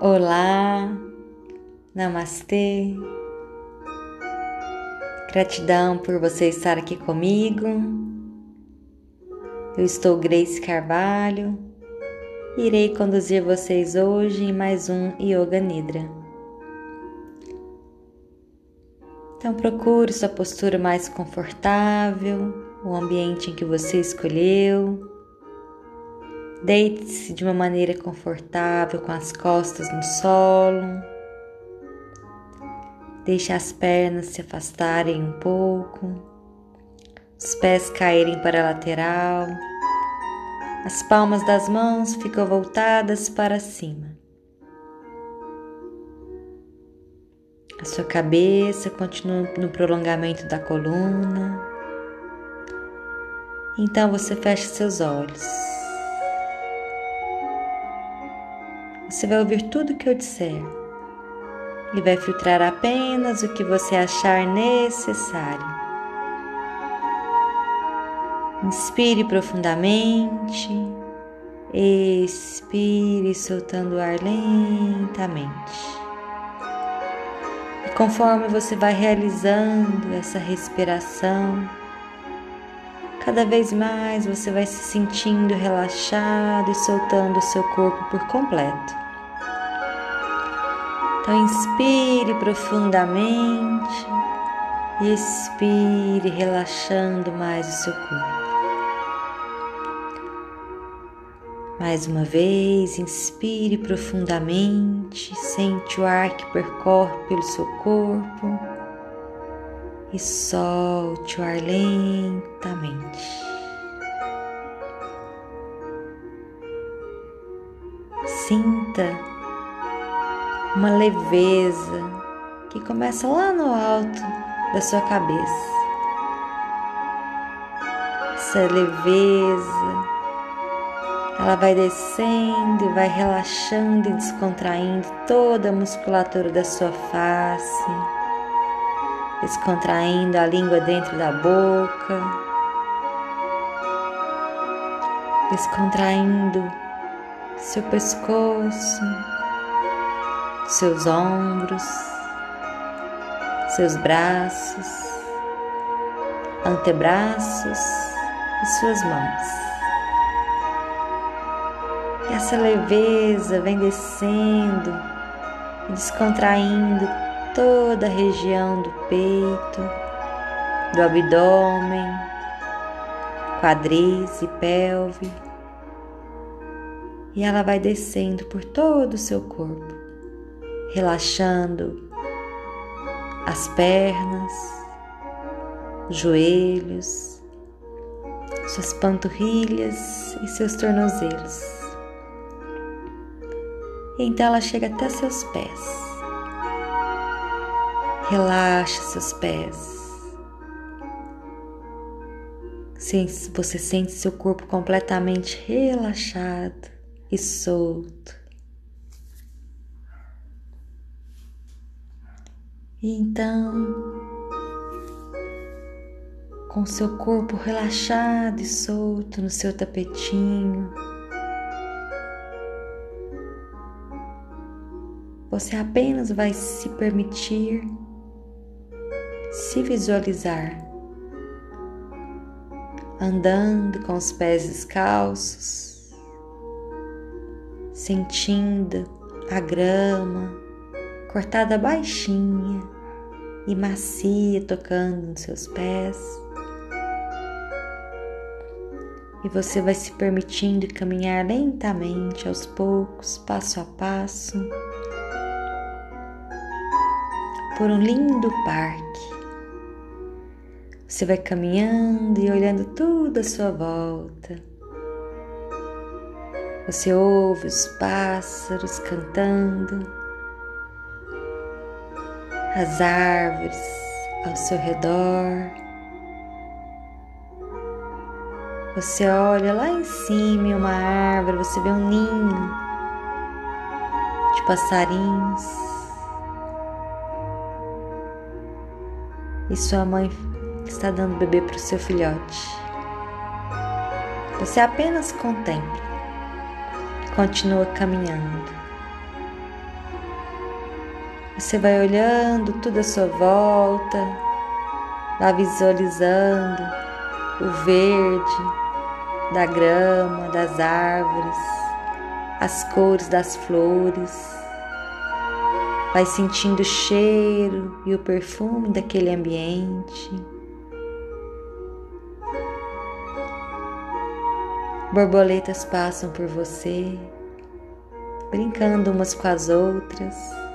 Olá, Namastê. Gratidão por você estar aqui comigo. Eu estou Grace Carvalho irei conduzir vocês hoje em mais um Yoga Nidra. Então procure sua postura mais confortável, o ambiente em que você escolheu. Deite-se de uma maneira confortável com as costas no solo. Deixe as pernas se afastarem um pouco, os pés caírem para a lateral, as palmas das mãos ficam voltadas para cima. A sua cabeça continua no prolongamento da coluna. Então você fecha seus olhos. Você vai ouvir tudo que eu disser e vai filtrar apenas o que você achar necessário. Inspire profundamente, expire soltando o ar lentamente. E conforme você vai realizando essa respiração, cada vez mais você vai se sentindo relaxado e soltando o seu corpo por completo. Então, inspire profundamente e expire, relaxando mais o seu corpo. Mais uma vez, inspire profundamente, sente o ar que percorre pelo seu corpo e solte o ar lentamente. Sinta uma leveza que começa lá no alto da sua cabeça. Essa leveza, ela vai descendo e vai relaxando e descontraindo toda a musculatura da sua face, descontraindo a língua dentro da boca, descontraindo seu pescoço seus ombros, seus braços, antebraços e suas mãos. E essa leveza vem descendo e descontraindo toda a região do peito, do abdômen, quadris e pelve. E ela vai descendo por todo o seu corpo relaxando as pernas, joelhos, suas panturrilhas e seus tornozelos. Então ela chega até seus pés. Relaxa seus pés. Você sente seu corpo completamente relaxado e solto. E então, com seu corpo relaxado e solto no seu tapetinho, você apenas vai se permitir se visualizar andando com os pés descalços, sentindo a grama cortada baixinha e macia tocando nos seus pés. E você vai se permitindo caminhar lentamente, aos poucos, passo a passo, por um lindo parque. Você vai caminhando e olhando tudo à sua volta. Você ouve os pássaros cantando as árvores ao seu redor. Você olha lá em cima em uma árvore, você vê um ninho de passarinhos. E sua mãe está dando bebê para o seu filhote. Você apenas contempla, continua caminhando Você vai olhando tudo à sua volta, vai visualizando o verde da grama, das árvores, as cores das flores. Vai sentindo o cheiro e o perfume daquele ambiente. Borboletas passam por você, brincando umas com as outras.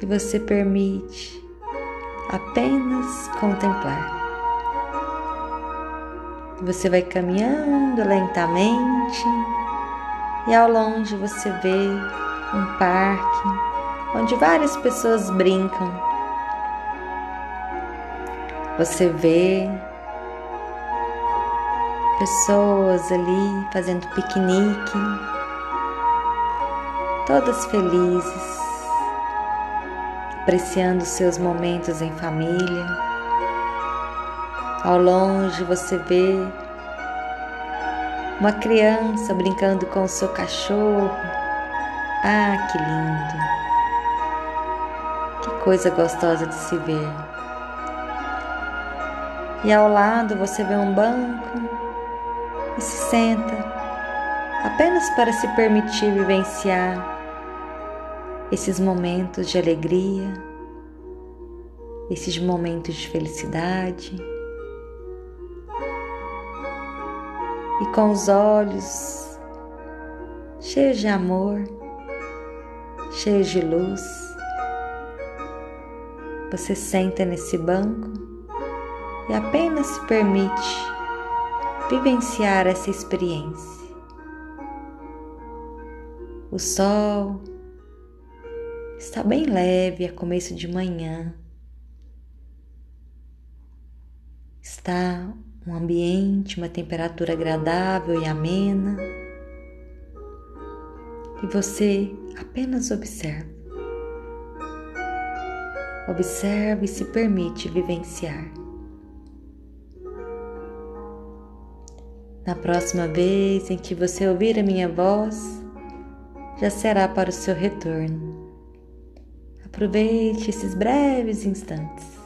E você permite apenas contemplar. Você vai caminhando lentamente e ao longe você vê um parque onde várias pessoas brincam. Você vê pessoas ali fazendo piquenique, todas felizes, apreciando seus momentos em família. Ao longe você vê uma criança brincando com o seu cachorro. Ah, que lindo! Que coisa gostosa de se ver. E ao lado você vê um banco e se senta, apenas para se permitir vivenciar esses momentos de alegria, esses momentos de felicidade. E com os olhos cheios de amor, cheios de luz, você senta nesse banco e apenas se permite vivenciar essa experiência. O sol está bem leve a começo de manhã. Está um ambiente, uma temperatura agradável e amena. E você apenas observa. Observe e se permite vivenciar. Na próxima vez em que você ouvir a minha voz, já será para o seu retorno. Aproveite esses breves instantes.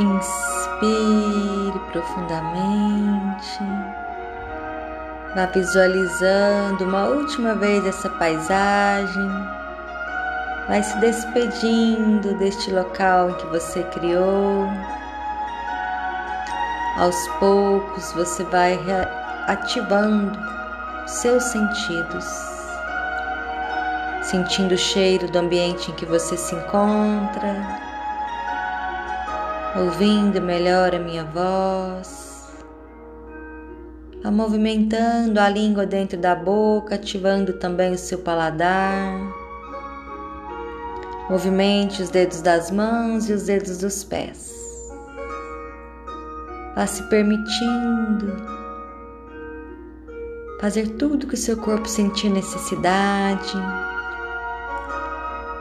Inspire profundamente. Vá visualizando uma última vez essa paisagem. Vai se despedindo deste local que você criou. Aos poucos você vai ativando seus sentidos. sentindo o cheiro do ambiente em que você se encontra, ouvindo melhor a minha voz, a movimentando a língua dentro da boca, ativando também o seu paladar. Movimente os dedos das mãos e os dedos dos pés. Vá se permitindo fazer tudo que o seu corpo sentir necessidade.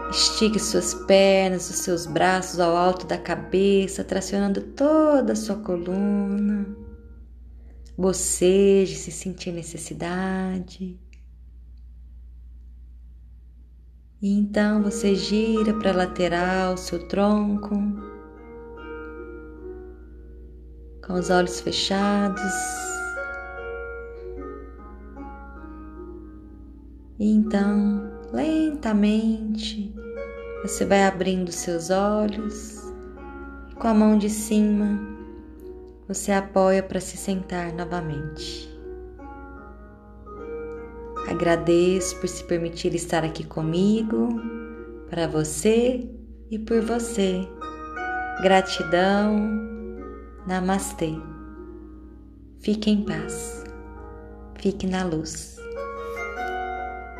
Estique suas pernas, os seus braços ao alto da cabeça, tracionando toda a sua coluna. Boceje se sentir necessidade. E então você gira para a lateral seu tronco, com os olhos fechados. E então, lentamente, você vai abrindo seus olhos com a mão de cima você apoia para se sentar novamente. Agradeço por se permitir estar aqui comigo, para você e por você. Gratidão. Namastê. Fique em paz. Fique na luz.